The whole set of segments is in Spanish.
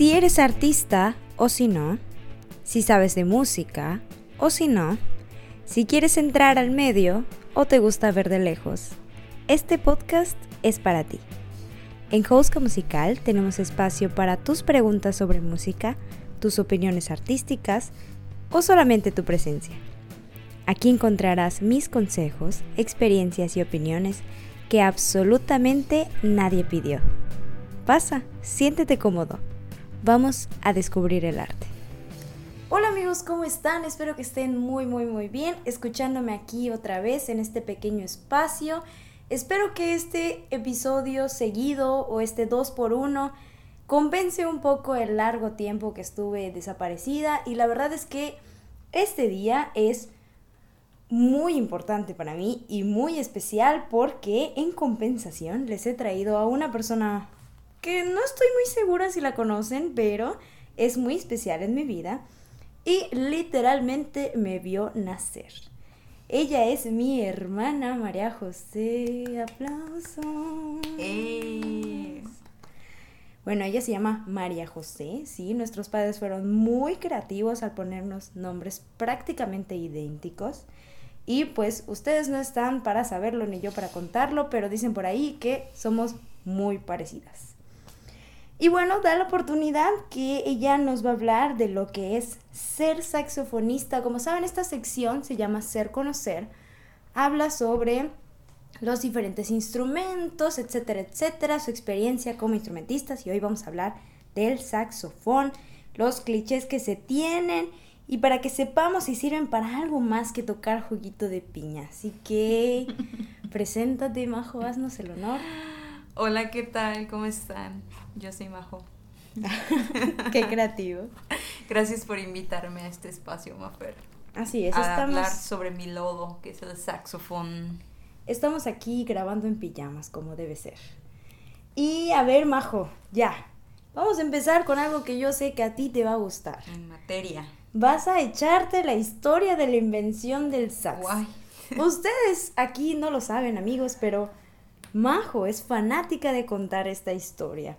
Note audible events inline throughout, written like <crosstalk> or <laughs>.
Si eres artista o si no, si sabes de música o si no, si quieres entrar al medio o te gusta ver de lejos, este podcast es para ti. En Houska Musical tenemos espacio para tus preguntas sobre música, tus opiniones artísticas o solamente tu presencia. Aquí encontrarás mis consejos, experiencias y opiniones que absolutamente nadie pidió. Pasa, siéntete cómodo. Vamos a descubrir el arte. Hola amigos, ¿cómo están? Espero que estén muy muy muy bien escuchándome aquí otra vez en este pequeño espacio. Espero que este episodio seguido o este 2 por 1 compense un poco el largo tiempo que estuve desaparecida y la verdad es que este día es muy importante para mí y muy especial porque en compensación les he traído a una persona que no estoy muy segura si la conocen, pero es muy especial en mi vida y literalmente me vio nacer. Ella es mi hermana María José. Aplausos. Bueno, ella se llama María José, sí, nuestros padres fueron muy creativos al ponernos nombres prácticamente idénticos. Y pues ustedes no están para saberlo ni yo para contarlo, pero dicen por ahí que somos muy parecidas. Y bueno, da la oportunidad que ella nos va a hablar de lo que es ser saxofonista. Como saben, esta sección se llama Ser Conocer. Habla sobre los diferentes instrumentos, etcétera, etcétera, su experiencia como instrumentistas y hoy vamos a hablar del saxofón, los clichés que se tienen y para que sepamos si sirven para algo más que tocar juguito de piña. Así que <laughs> preséntate, Majo, haznos el honor. Hola, ¿qué tal? ¿Cómo están? Yo soy Majo. Qué creativo. Gracias por invitarme a este espacio, Mafer. Así es, a estamos, hablar sobre mi lodo, que es el saxofón. estamos aquí grabando en pijamas, como debe ser. Y a ver, Majo, ya. Vamos a empezar con algo que yo sé que a ti te va a gustar. En materia. Vas a echarte la historia de la invención del sax. Guay. <laughs> Ustedes aquí no lo saben, amigos, pero Majo es fanática de contar esta historia.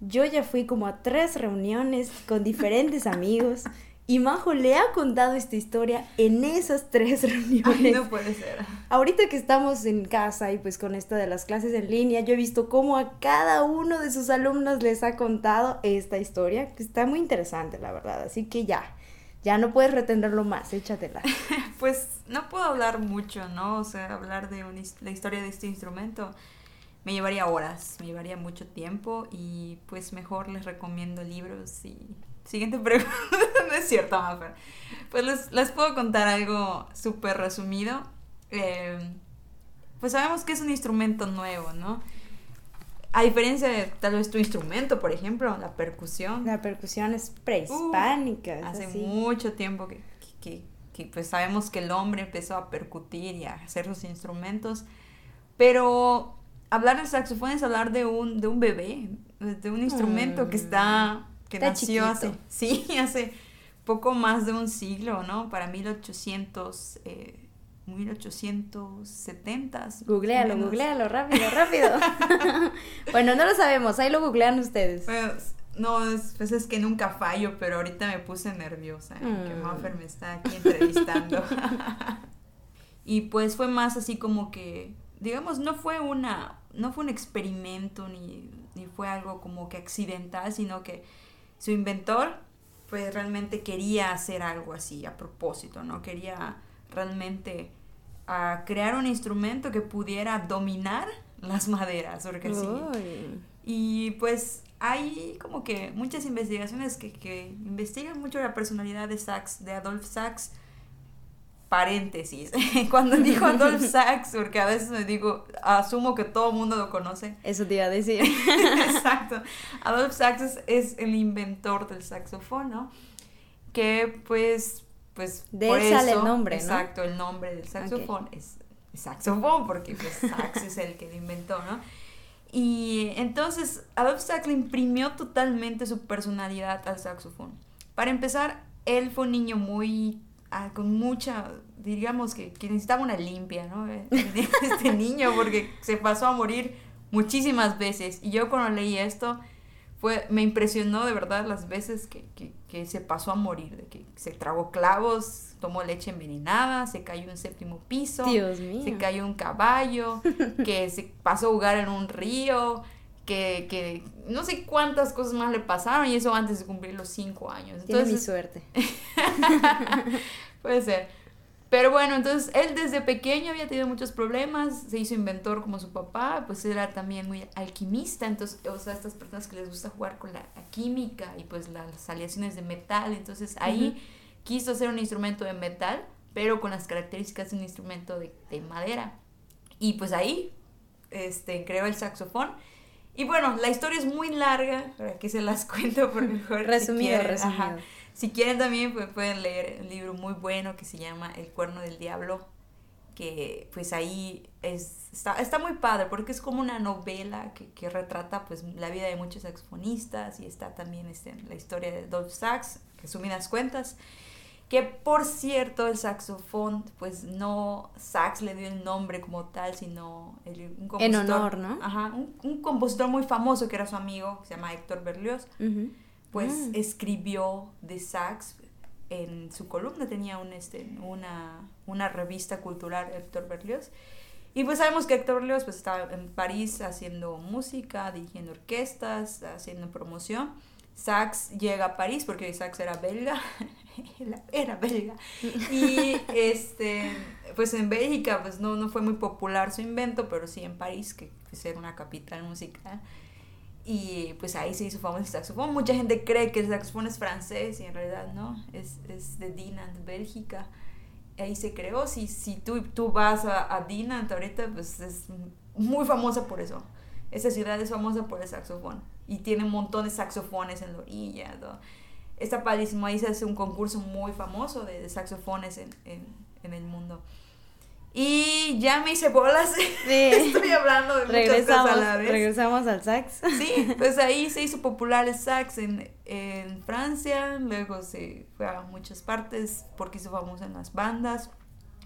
Yo ya fui como a tres reuniones con diferentes amigos y Majo le ha contado esta historia en esas tres reuniones. Ay, no puede ser. Ahorita que estamos en casa y pues con esto de las clases en línea, yo he visto cómo a cada uno de sus alumnos les ha contado esta historia, que está muy interesante, la verdad. Así que ya, ya no puedes retenerlo más, échatela. <laughs> Pues no puedo hablar mucho, ¿no? O sea, hablar de un his- la historia de este instrumento me llevaría horas, me llevaría mucho tiempo y pues mejor les recomiendo libros y... Siguiente <laughs> pregunta, no es cierto, Mafer. Pues les, les puedo contar algo súper resumido. Eh, pues sabemos que es un instrumento nuevo, ¿no? A diferencia de tal vez tu instrumento, por ejemplo, la percusión. La percusión es prehispánica. es Hace así. mucho tiempo que, que- que, pues sabemos que el hombre empezó a percutir y a hacer sus instrumentos, pero hablar del saxofón es hablar de un, de un bebé, de un instrumento que está, que Mm. Está nació hace, <laughs> sí, hace poco más de un siglo, ¿no? Para 1800, eh, 1870. Googlealo, menos. googlealo, rápido, rápido. <laughs> <laughs> bueno, no lo sabemos, ahí lo googlean ustedes. Pues, no, es, pues es que nunca fallo, pero ahorita me puse nerviosa, ¿eh? que Mm. Maffer me está aquí entrevistando. y pues fue más así como que, digamos, no fue una, no fue un experimento ni, ni fue algo como que accidental, sino que su inventor pues realmente quería hacer algo así a propósito, ¿no? Quería realmente ah, crear un instrumento que pudiera dominar las maderas, porque sí. Y pues hay como que muchas investigaciones que, que investigan mucho la personalidad de Sachs, de Adolf Sachs. Paréntesis, <laughs> cuando dijo Adolf <laughs> Sachs, porque a veces me digo, asumo que todo el mundo lo conoce. Eso te iba a decir. <laughs> Exacto. Adolf Sachs es, es el inventor del saxofón, ¿no? Que pues, pues De por él sale eso- el nombre, ¿no? Exacto, el nombre del saxofón es, es saxofón, porque pues Sachs es el que lo inventó, ¿no? Y entonces Adolf Sachs le imprimió totalmente su personalidad al saxofón. Para empezar, él fue un niño muy, ah, con mucha, diríamos que, que necesitaba una limpia, ¿no? <laughs> Este niño, porque se pasó a morir muchísimas veces. Y yo cuando leí esto, fue, me impresionó de verdad las veces que, que, que, se pasó a morir, de que se tragó clavos, tomó leche envenenada, se cayó en un séptimo piso, Dios mío. se cayó un caballo, que se pasó a jugar en un río, que, que, no sé cuántas cosas más le pasaron y eso antes de cumplir los cinco años. Entonces, Tiene mi suerte. <laughs> <laughs> puede ser. Pero bueno, entonces él desde pequeño había tenido muchos problemas, se hizo inventor como su papá, pues era también muy alquimista, entonces, o sea, estas personas que les gusta jugar con la, química y pues las aleaciones de metal, entonces ahí quiso hacer un instrumento de metal, pero con las características de un instrumento de, de madera. Y pues ahí este, creó el saxofón. Y bueno, la historia es muy larga, para que se las <laughs> cuento por mejor. resumido, resumido. Si quieren también pues, pueden leer un libro muy bueno que se llama El cuerno del diablo, que pues ahí es, está, está muy padre porque es como una novela que, que, retrata pues la vida de muchos saxofonistas y está también este, la historia de Dolph Sax, resumidas cuentas. Que por cierto, el saxofón, pues no Sax le dio el nombre como tal, sino el, un compositor. En honor, ¿no? Ajá, un, un, compositor muy famoso que era su amigo, que se llama Héctor Berlioz. Uh pues mm. escribió de sax en su columna, tenía un, este, una, una revista cultural, Héctor Berlioz. Y pues sabemos que Héctor Berlioz pues, estaba en París haciendo música, dirigiendo orquestas, haciendo promoción. Sax llega a París porque Sax era belga, <laughs> era belga. Y este, pues en Bélgica pues no, no fue muy popular su invento, pero sí en París, que es una capital musical. Y pues ahí se hizo famoso el saxofón. Mucha gente cree que el saxofón es francés y en realidad no, es, es de Dinant, Bélgica. Ahí se creó. Si, si tú, tú vas a, a Dinant ahorita, pues es muy famosa por eso. Esa ciudad es famosa por el saxofón. Y tiene un montón de saxofones en la orilla. ¿no? Está padrísimo. Ahí se hace un concurso muy famoso de, de saxofones en, en, en el mundo. Y ya me hice bolas. <laughs> Sí. Estoy hablando de muchas cosas a la vez. Regresamos al sax. Sí, <laughs> pues ahí se hizo popular el sax en, en Francia, luego se fue a muchas partes porque hizo famoso en las bandas,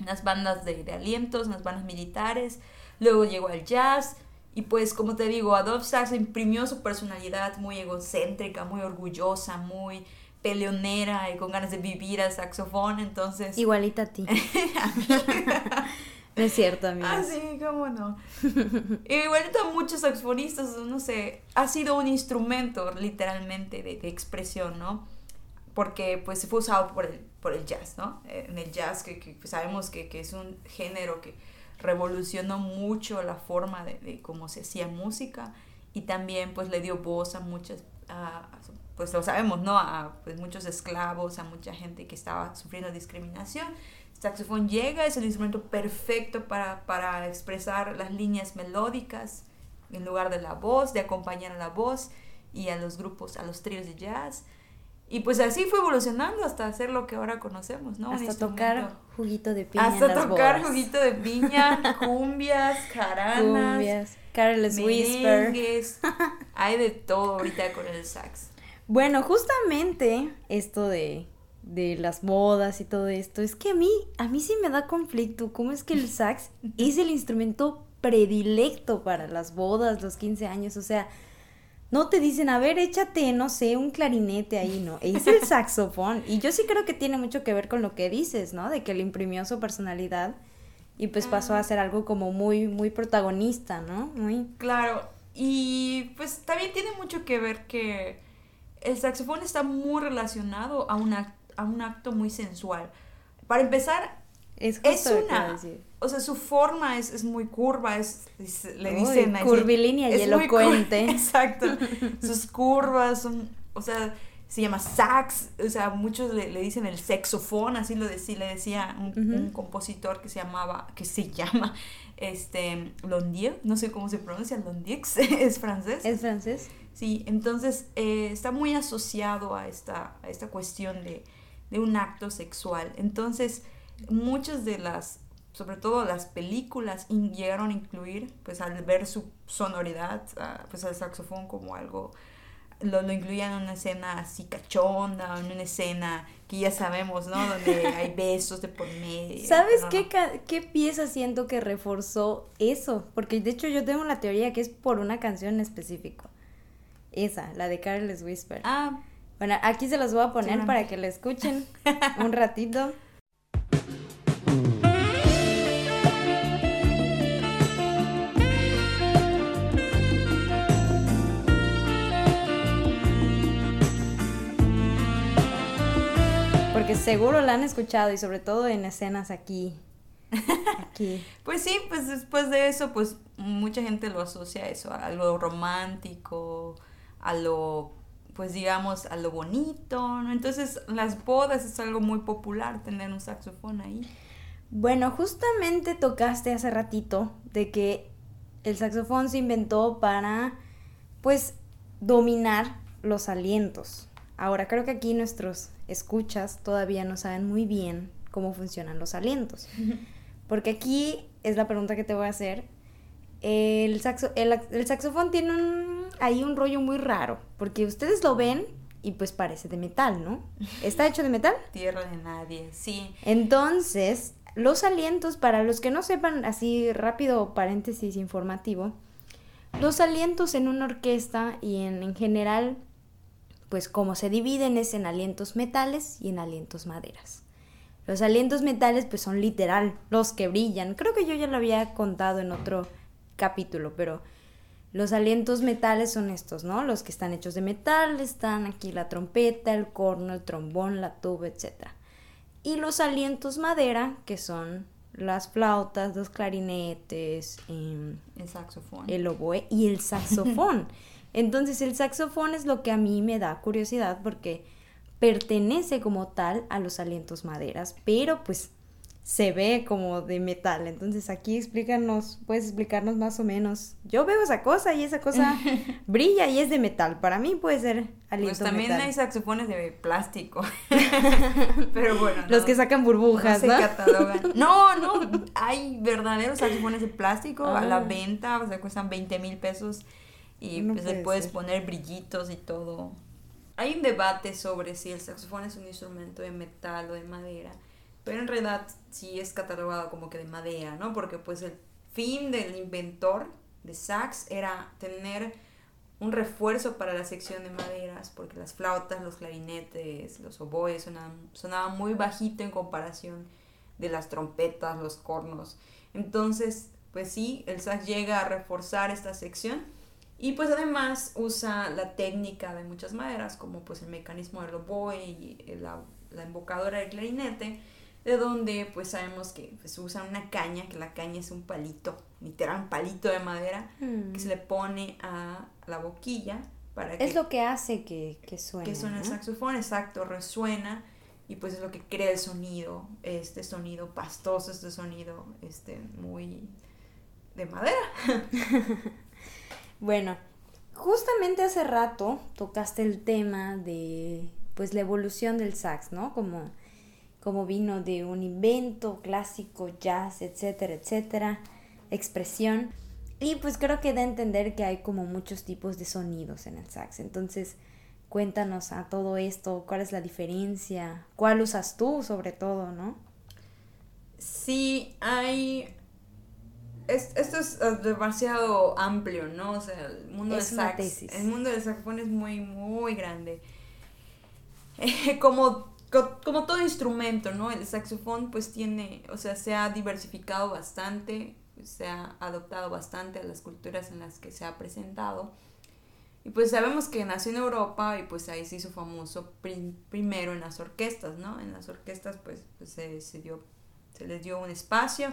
en las bandas de, de alientos, en las bandas militares, luego llegó al jazz. Y pues, como te digo, Adolf Sax imprimió su personalidad muy egocéntrica, muy orgullosa, muy peleonera y con ganas de vivir al saxofón, entonces... Igualita a ti. <laughs> <laughs> no es cierto, amigo. Ah, sí, cómo no. Igualito a muchos saxofonistas, no sé, ha sido un instrumento literalmente de, de expresión, ¿no? Porque pues se fue usado por el, por el jazz, ¿no? En el jazz que, que pues, sabemos que, que, es un género que revolucionó mucho la forma de, de cómo se hacía música y también pues le dio voz a muchas a, pues lo sabemos, ¿no? A pues, muchos esclavos, a mucha gente que estaba sufriendo discriminación. El saxofón llega, es el instrumento perfecto para, para expresar las líneas melódicas en lugar de la voz, de acompañar a la voz y a los grupos, a los tríos de jazz. Y pues así fue evolucionando hasta hacer lo que ahora conocemos, ¿no? Hasta tocar juguito de piña. Hasta tocar juguito de piña, <laughs> cumbias, jaranas. Cumbias, Careless Whisper. <laughs> Hay de todo ahorita con el sax. Bueno, justamente esto de, de las bodas y todo esto, es que a mí, a mí sí me da conflicto. ¿Cómo es que el <laughs> sax es el instrumento predilecto para las bodas, los 15 años? O sea, no te dicen, a ver, échate, no sé, un clarinete ahí, ¿no? Es el <laughs> saxofón. Y yo sí creo que tiene mucho que ver con lo que dices, ¿no? De que le imprimió su personalidad y pues pasó a ah. ser algo como muy, muy protagonista, ¿no? Muy... Claro. Y pues también tiene mucho que ver que el saxofón está muy relacionado a, una, a un acto muy sensual. Para empezar, es, una... O sea, su forma es, es muy curva, es, le dicen... curvilínea y elocuente. <laughs> Exacto. Sus curvas son... O sea, se llama sax, o sea, muchos le, le dicen el saxofón, así lo decía, le decía un, un, compositor que se llamaba, que se llama, este, Londier, no sé cómo se pronuncia, Londier, <laughs> es francés. Es francés. Sí, entonces eh, está muy asociado a esta, a esta cuestión de, de, un acto sexual. Entonces, muchas de las, sobre todo las películas, llegaron a incluir, pues al ver su sonoridad, pues al saxofón como algo, lo, lo, incluían en una escena así cachonda, en una escena que ya sabemos, ¿no? Donde <laughs> hay besos de por medio. ¿Sabes qué, qué pieza siento que reforzó eso? Porque de hecho yo tengo la teoría que es por una canción en específico Esa, la de Careless Whisper. Ah, Bueno, aquí se los voy a poner Sí, para que la escuchen <laughs> un ratito. Porque seguro la han escuchado y sobre todo en escenas aquí. Aquí. <laughs> pues sí, pues después de eso, pues mucha gente lo asocia a eso, a lo romántico, a lo, pues digamos, a lo bonito, ¿no? Entonces, las bodas es algo muy popular tener un saxofón ahí. Bueno, justamente tocaste hace ratito de que el saxofón se inventó para, pues, dominar los alientos. Ahora, creo que aquí nuestros escuchas todavía no saben muy bien cómo funcionan los alientos. <laughs> Porque aquí es la pregunta que te voy a hacer. El, saxo- el, el saxofón tiene un, ahí un rollo muy raro, porque ustedes lo ven y pues parece de metal, ¿no? ¿Está hecho de metal? <laughs> Tierra de nadie, sí. Entonces, los alientos, para los que no sepan, así rápido paréntesis informativo, los alientos en una orquesta y en, en general, pues como se dividen es en alientos metales y en alientos maderas. Los alientos metales pues son literal los que brillan. Creo que yo ya lo había contado en otro capítulo, pero los alientos metales son estos, ¿no? Los que están hechos de metal, están aquí la trompeta, el corno, el trombón, la tuba, etc. Y los alientos madera, que son las flautas, los clarinetes, em, El saxofón. el oboe y el saxofón. <laughs> Entonces el saxofón es lo que a mí me da curiosidad porque pertenece como tal a los alientos maderas, pero pues se ve como de metal. Entonces aquí explícanos, puedes explicarnos más o menos. Yo veo esa cosa y esa cosa <laughs> brilla y es de metal. Para mí puede ser Pues también metal. hay saxofones de plástico. <laughs> Pero bueno. Los no- que sacan burbujas, no ¿no? se catalogan. <laughs> No, no, hay verdaderos saxofones de plástico a la Ah. venta, o sea, cuestan 20 mil pesos y No pues le puede puedes ser. poner brillitos y todo. Hay un debate sobre si el saxofón es un instrumento de metal o de madera, pero en realidad sí es catalogado como que de madera, ¿no? Porque pues el fin del inventor de sax era tener un refuerzo para la sección de maderas, porque las flautas, los clarinetes, los oboes sonaban, sonaban muy bajito en comparación de las trompetas, los cornos. Entonces, pues sí, el sax llega a reforzar esta sección y pues además usa la técnica de muchas maderas, como pues el mecanismo del oboe y la, la embocadura del clarinete, de donde pues sabemos que pues usan una caña, que la caña es un palito, literal un palito de madera, Mm. que se le pone a la boquilla para que, Es lo que hace que, que suene. que suene el saxofón, exacto, resuena y pues es lo que crea el sonido, este sonido pastoso, este sonido este muy de madera. <laughs> Bueno, justamente hace rato tocaste el tema de pues la evolución del sax, ¿no? Como, como vino de un invento clásico, jazz, etcétera, etcétera, expresión. Y pues creo que da a entender que hay como muchos tipos de sonidos en el sax. Entonces, cuéntanos a todo esto, cuál es la diferencia, cuál usas tú sobre todo, ¿no? Sí, hay... es- esto es demasiado amplio, ¿no? O sea, el mundo Es del sax, tesis. el mundo del saxofón es muy, muy grande. <laughs> Como, co- como todo instrumento, ¿no? El saxofón pues tiene, o sea, se ha diversificado bastante, se ha adoptado bastante a las culturas en las que se ha presentado. Y pues sabemos que nació en Europa y pues ahí se hizo famoso prim- primero en las orquestas, ¿no? En las orquestas pues, pues, se, se, dio, se les dio un espacio,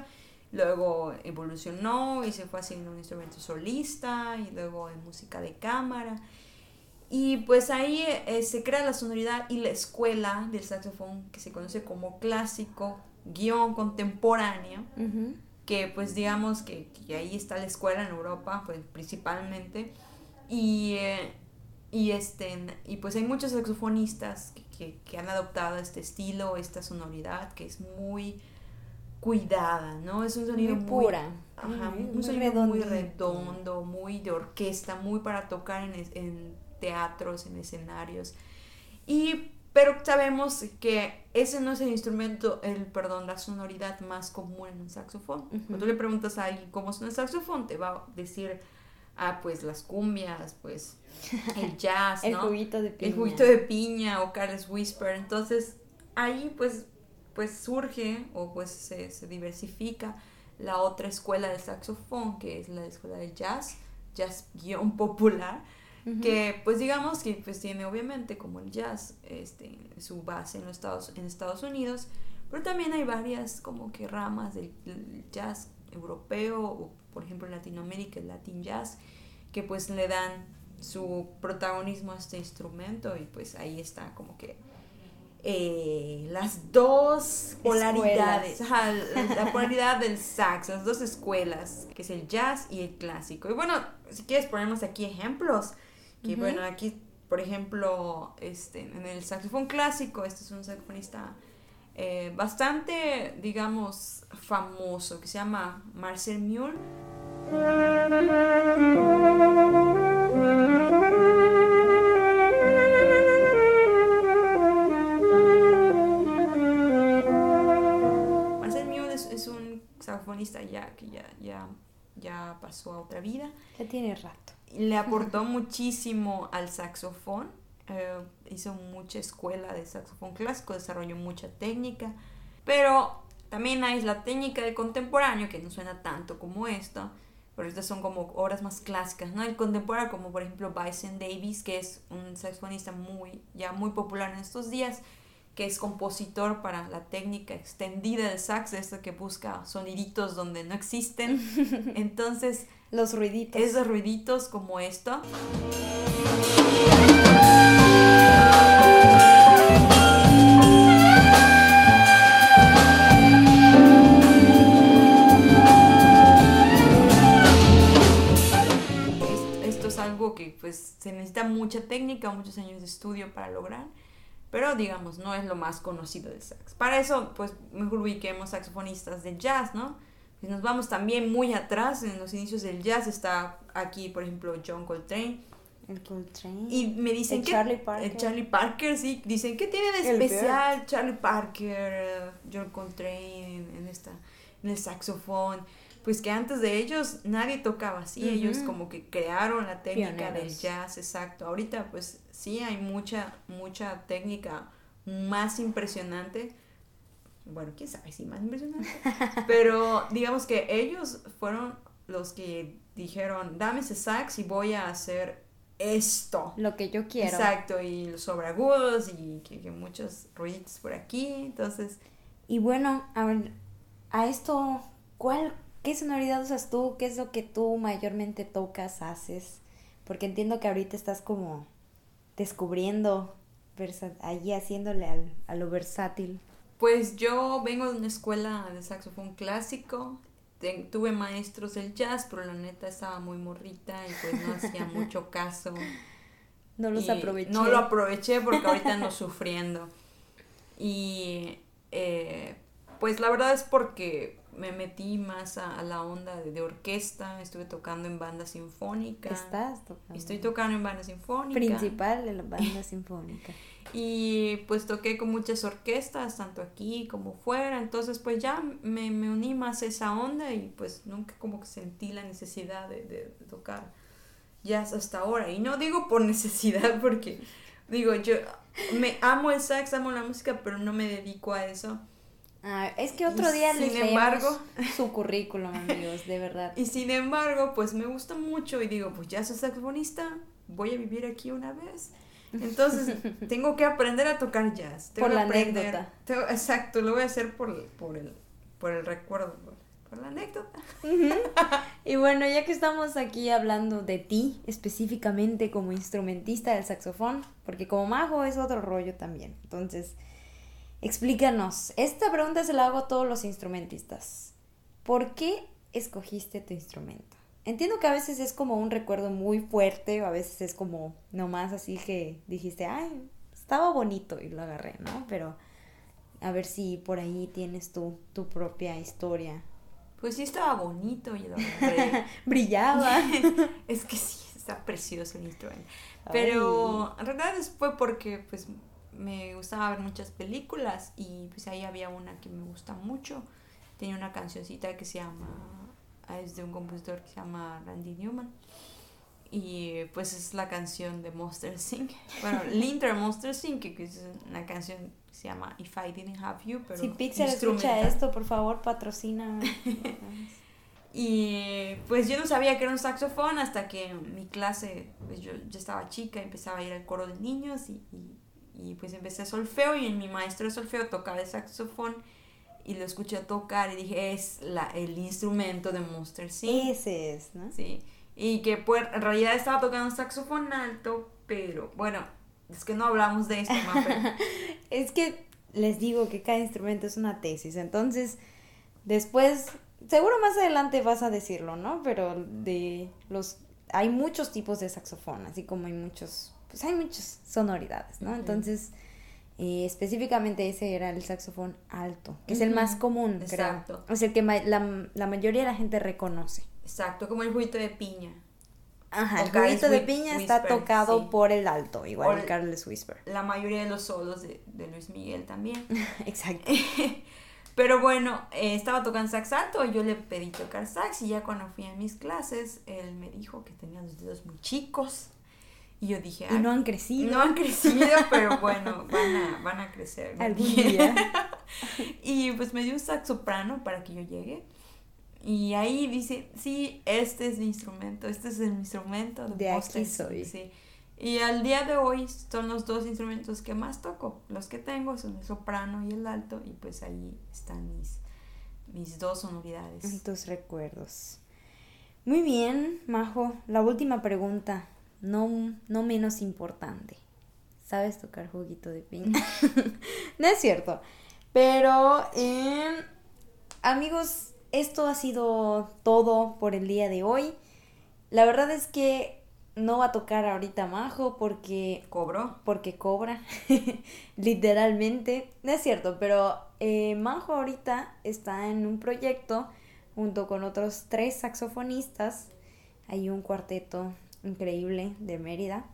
luego evolucionó y se fue haciendo un instrumento solista y luego en música de cámara. Y pues ahí eh, se crea la sonoridad y la escuela del saxofón que se conoce como clásico, guion contemporáneo, Ujú. que pues digamos que, que ahí está la escuela en Europa pues, principalmente y, eh, y, este, y pues hay muchos saxofonistas que, que- que han adoptado este estilo, esta sonoridad que es muy cuidada, ¿no? Es un sonido Muy muy, pura. Ajá, Muy- un muy sonido muy redondo, muy de orquesta, muy para tocar en, en teatros, en escenarios. Y, pero sabemos que ese no es el instrumento, el, perdón, la sonoridad más común en un saxofón. Ujú. Cuando tú le preguntas a alguien cómo suena el saxofón, te va a decir a pues las cumbias, pues <laughs> el jazz, el ¿no? juguito de piña. El juguito de piña o Carlos Whisper. Entonces ahí pues, pues surge o pues se, se diversifica la otra escuela del saxofón, que es la escuela del jazz, jazz guion popular, que pues digamos que pues tiene obviamente como el jazz este, su base en los Estados, en Estados Unidos, pero también hay varias como que ramas del, jazz europeo o por ejemplo en Latinoamérica el Latin Jazz, que pues le dan su protagonismo a este instrumento y pues ahí está como que eh, las dos polaridades, ajá, la polaridad del sax, las dos escuelas, que es el jazz y el clásico. Y bueno, si quieres ponemos aquí ejemplos, que bueno, aquí por ejemplo, este, en el saxofón clásico, este es un saxofonista eh, bastante, digamos, famoso, que se llama Marcel Mule. Marcel Mule es, es un saxofonista ya que ya, ya, ya pasó a otra vida. Ya tiene rato. Le aportó <laughs> muchísimo al saxofón. eh, hizo mucha escuela de saxofón clásico, desarrolló mucha técnica. Pero también hay la técnica del contemporáneo, que no suena tanto como esto. Pero estas son como obras más clásicas, ¿no? El contemporáneo, como por ejemplo Bison Davis, que es un saxofonista muy, ya muy popular en estos días, que es compositor para la técnica extendida del sax, esto que busca soniditos donde no existen. <laughs> Entonces, Los ruiditos. esos ruiditos como esto. Es- Esto es algo que pues se necesita mucha técnica, muchos años de estudio para lograr, pero digamos no es lo más conocido del sax. Para eso pues mejor ubiquemos saxofonistas de jazz, ¿no? Si nos vamos también muy atrás, en los inicios del jazz está aquí, por ejemplo, John Coltrane. El Coltrane. Y me dicen El que... Charlie Parker. el Charlie Parker, sí. Dicen que tiene de especial Charlie Parker, eh, John Coltrane en, en esta, en el saxofón. Pues que antes de ellos nadie tocaba así. Ellos como que crearon la técnica del jazz, exacto. Ahorita pues sí hay mucha, mucha técnica más impresionante. Bueno, quién sabe si más impresionante. <laughs> Pero digamos que ellos fueron los que dijeron, dame ese sax y voy a hacer esto. Lo que yo quiero. Exacto, y los sobreagudos y que, que muchos ruiditos por aquí. Entonces, Y bueno, a ver, a esto, ¿cuál, qué sonoridad usas tú? ¿Qué es lo que tú mayormente tocas, haces? Porque entiendo que ahorita estás como descubriendo, ahí haciéndole al, a lo versátil. pues yo vengo de una escuela de saxofón clásico. Tuve maestros del jazz, pero la neta estaba muy morrita y pues no hacía <laughs> mucho caso. No los Y aproveché. No lo aproveché porque ahorita ando sufriendo. Y eh, pues la verdad es porque me metí más a, a la onda de, de orquesta, estuve tocando en banda sinfónica. Estás tocando. Estoy tocando en banda sinfónica. Principal de la banda sinfónica. <laughs> Y pues toqué con muchas orquestas, tanto aquí como fuera. Entonces pues ya me, me uní más a esa onda y pues nunca como que sentí la necesidad de, de tocar jazz hasta ahora. Y no digo por <laughs> necesidad porque digo yo me amo el sax, amo la música, pero no me dedico a eso. Ah, es que otro día les sin leemos embargo- su currículum, amigos, de verdad. <laughs> Y sin embargo, pues me gusta mucho y digo, pues ya soy saxofonista, voy a vivir aquí una vez. Entonces, <laughs> tengo que aprender a tocar jazz. Tengo Por la aprender. anécdota. Tengo- exacto, lo voy a hacer por, por, el, por el recuerdo, por, por la anécdota. <laughs> Y bueno, ya que estamos aquí hablando de ti específicamente como instrumentista del saxofón, porque como mago es otro rollo también. Entonces, explícanos. Esta pregunta se la hago a todos los instrumentistas. ¿Por qué escogiste tu instrumento? Entiendo que a veces es como un recuerdo muy fuerte, o a veces es como nomás así que dijiste, ay, estaba bonito y lo agarré, ¿no? Pero a ver si por ahí tienes tu, tu propia historia. Pues sí estaba bonito y lo agarré. <laughs> Brillaba. <laughs> es que sí, está precioso el instrumento. Pero en realidad es- fue porque pues me gustaba ver muchas películas y pues ahí había una que me gusta mucho. Tenía una cancioncita que se llama, ah, es de un compositor que se llama Randy Newman. y pues es la canción de Monster Inc. <laughs> Bueno, Linter Monster Inc. que es una canción que se llama If I Didn't Have You, pero Si Pixar escucha esto, por favor, patrocina. <laughs> Y pues yo no sabía que era un saxofón hasta que en mi clase, pues yo, yo estaba chica, empezaba a ir al coro de niños y, y, y, pues empecé solfeo y mi maestro de solfeo tocaba el saxofón y lo escuché tocar y dije, es la, el instrumento de Monster Inc. Ese es, ¿no? Sí, y que pues en realidad estaba tocando un saxofón alto, pero bueno, es que no hablamos de esto. <laughs> Es que les digo que cada instrumento es una tesis, entonces después, seguro más adelante vas a decirlo, ¿no? Pero de los, hay muchos tipos de saxofón, así como hay muchos, pues hay muchas sonoridades, ¿no? Entonces, eh, específicamente ese era el saxofón alto, que es el más común, exacto. creo. Es el que ma- la, la mayoría de la gente reconoce. Exacto, como el juguito de piña. Ajá, el O juguito de piña está tocado sí. por el alto, igual el el- Carlos Whisper. La mayoría de los solos de, de Luis Miguel también. <laughs> Exacto. <laughs> Pero bueno, eh, estaba tocando sax alto y yo le pedí tocar sax y ya cuando fui a mis clases, él me dijo que tenía los dedos muy chicos. Y yo dije, Y "Ay, no han crecido. no han crecido, pero bueno, van a, van a crecer. ¿no?". Algún día. <laughs> Y pues me dio un sax soprano para que yo llegue. Y ahí dice, sí, este es mi instrumento, este es el instrumento De aquí soy. Inc", Sí. Y al día de hoy son los dos instrumentos que más toco. Los que tengo son el soprano y el alto. Y pues ahí están mis, mis dos sonoridades. Tus recuerdos. Muy bien, Majo. La última pregunta, no, no menos importante. ¿Sabes tocar juguito de piña? <laughs> no es cierto. Pero, em, amigos, esto ha sido todo por el día de hoy. La verdad es que no va a tocar ahorita Majo porque Cobro. porque cobra, <laughs> literalmente. No es cierto, pero eh, Manjo ahorita está en un proyecto junto con otros tres saxofonistas. Hay un cuarteto increíble de Mérida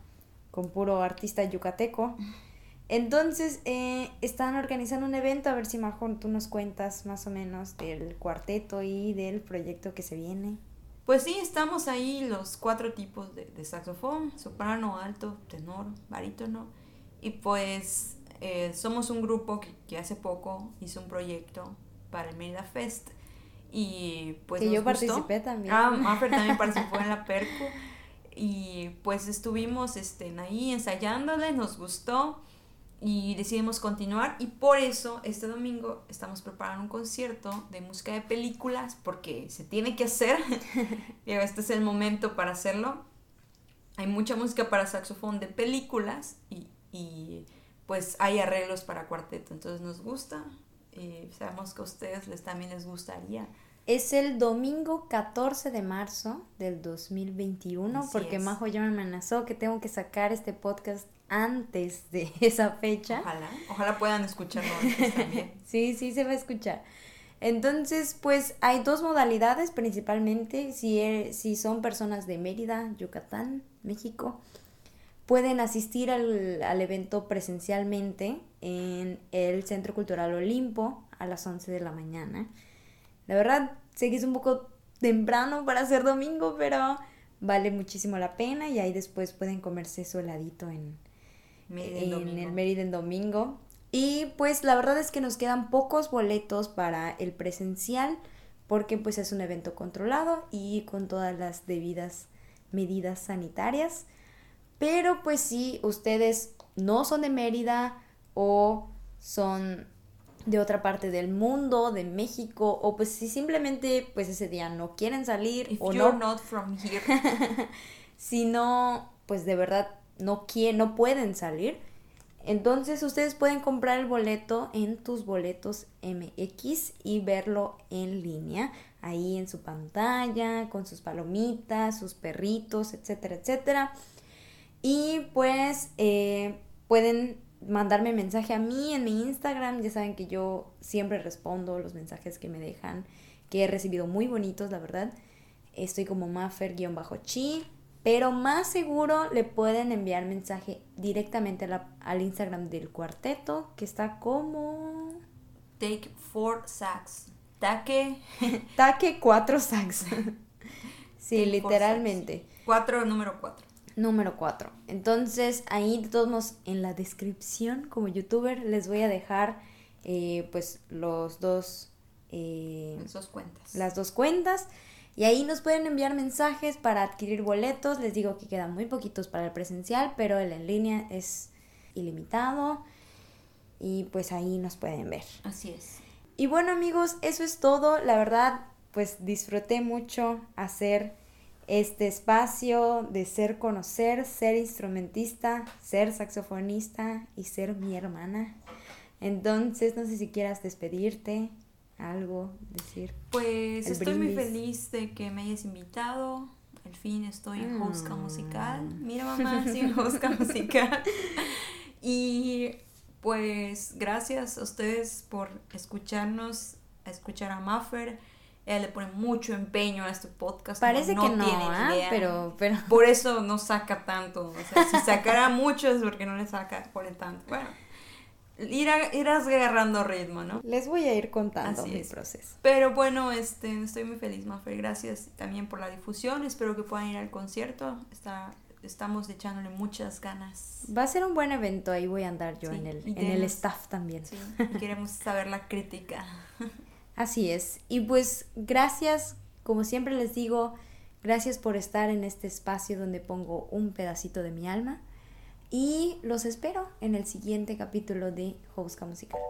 con puro artista yucateco. Entonces eh, están organizando un evento, a ver si Majo tú nos cuentas más o menos del cuarteto y del proyecto que se viene. Pues sí, estamos ahí los cuatro tipos de, de saxofón, soprano, alto, tenor, barítono. Y pues eh, somos un grupo que, que hace poco hizo un proyecto para el Mérida Fest. Y pues que nos yo gustó. participé también. Ah, Maffer también <laughs> participó en la Percu. Y pues estuvimos este, ahí ensayándole, nos gustó y decidimos continuar. Y por eso este domingo estamos preparando un concierto de música de películas porque se tiene que hacer. <laughs> Este es el momento para hacerlo. Hay mucha música para saxofón de películas y, y, pues hay arreglos para cuarteto. Entonces nos gusta y sabemos que a ustedes les, también les gustaría. Es el domingo 14 de marzo del 2021, Así porque es. Majo ya me amenazó que tengo que sacar este podcast antes de <laughs> esa fecha. Ojalá, ojalá puedan escucharlo antes también. <laughs> Sí, sí se va a escuchar. Entonces, pues hay dos modalidades principalmente. Si, e- si son personas de Mérida, Yucatán, México, pueden asistir al, al evento presencialmente en el Centro Cultural Olimpo a las 11 de la mañana. La verdad, sé que es un poco temprano para ser domingo, pero vale muchísimo la pena y ahí después pueden comerse su heladito en, en domingo. el Mérida en domingo. Y pues la verdad es que nos quedan pocos boletos para el presencial porque pues es un evento controlado y con todas las debidas medidas sanitarias. Pero pues si ustedes no son de Mérida o son de otra parte del mundo, de México, o pues si simplemente pues ese día no quieren salir If o you're no. not from here, <laughs> si no, pues de verdad no quieren, no pueden salir, entonces ustedes pueden comprar el boleto en tus boletos MX y verlo en línea, ahí en su pantalla, con sus palomitas, sus perritos, etcétera, etcétera. Y pues eh, pueden mandarme mensaje a mí en mi Instagram, ya saben que yo siempre respondo los mensajes que me dejan, que he recibido muy bonitos, la verdad. Estoy como maffer-chi, pero más seguro le pueden enviar mensaje directamente la- al Instagram del cuarteto, que está como take four sacks. Taque. Taque 4 sax. sí, Take literalmente. Cuatro, número cuatro. Número 4. Entonces, ahí de todos modos, en la descripción como youtuber les voy a dejar eh, pues los dos... Eh, las dos cuentas. Las dos cuentas. Y ahí nos pueden enviar mensajes para adquirir boletos. Les digo que quedan muy poquitos para el presencial, pero el en línea es ilimitado. Y pues ahí nos pueden ver. Así es. Y bueno amigos, eso es todo. La verdad, pues disfruté mucho hacer este espacio de ser conocer, ser instrumentista, ser saxofonista y ser mi hermana. Entonces, no sé si quieras despedirte, algo, decir. Pues estoy muy feliz de que me hayas invitado. Al fin estoy en Hosca mm. Musical. Mira, mamá, <laughs> sí, en Hosca Musical. Y pues gracias a ustedes por escucharnos, a escuchar a Maffer ella le pone mucho empeño a este podcast. Parece no que no, tiene ¿ah? pero, pero... Por eso no saca tanto. O sea, si sacara <laughs> mucho es porque no le saca, pone tanto. Bueno, ir irás agarrando ritmo, ¿no? Les voy a ir contando mi proceso. Pero bueno, este, estoy muy feliz, Mafer. Gracias también por la difusión. Espero que puedan ir al concierto. Está, estamos echándole muchas ganas. Va a ser un buen evento. Ahí voy a andar yo en, el, en el staff también. queremos saber la crítica. <laughs> Así es. Y pues gracias, como siempre les digo, gracias por estar en este espacio donde pongo un pedacito de mi alma. Y los espero en el siguiente capítulo de Jouska Musical.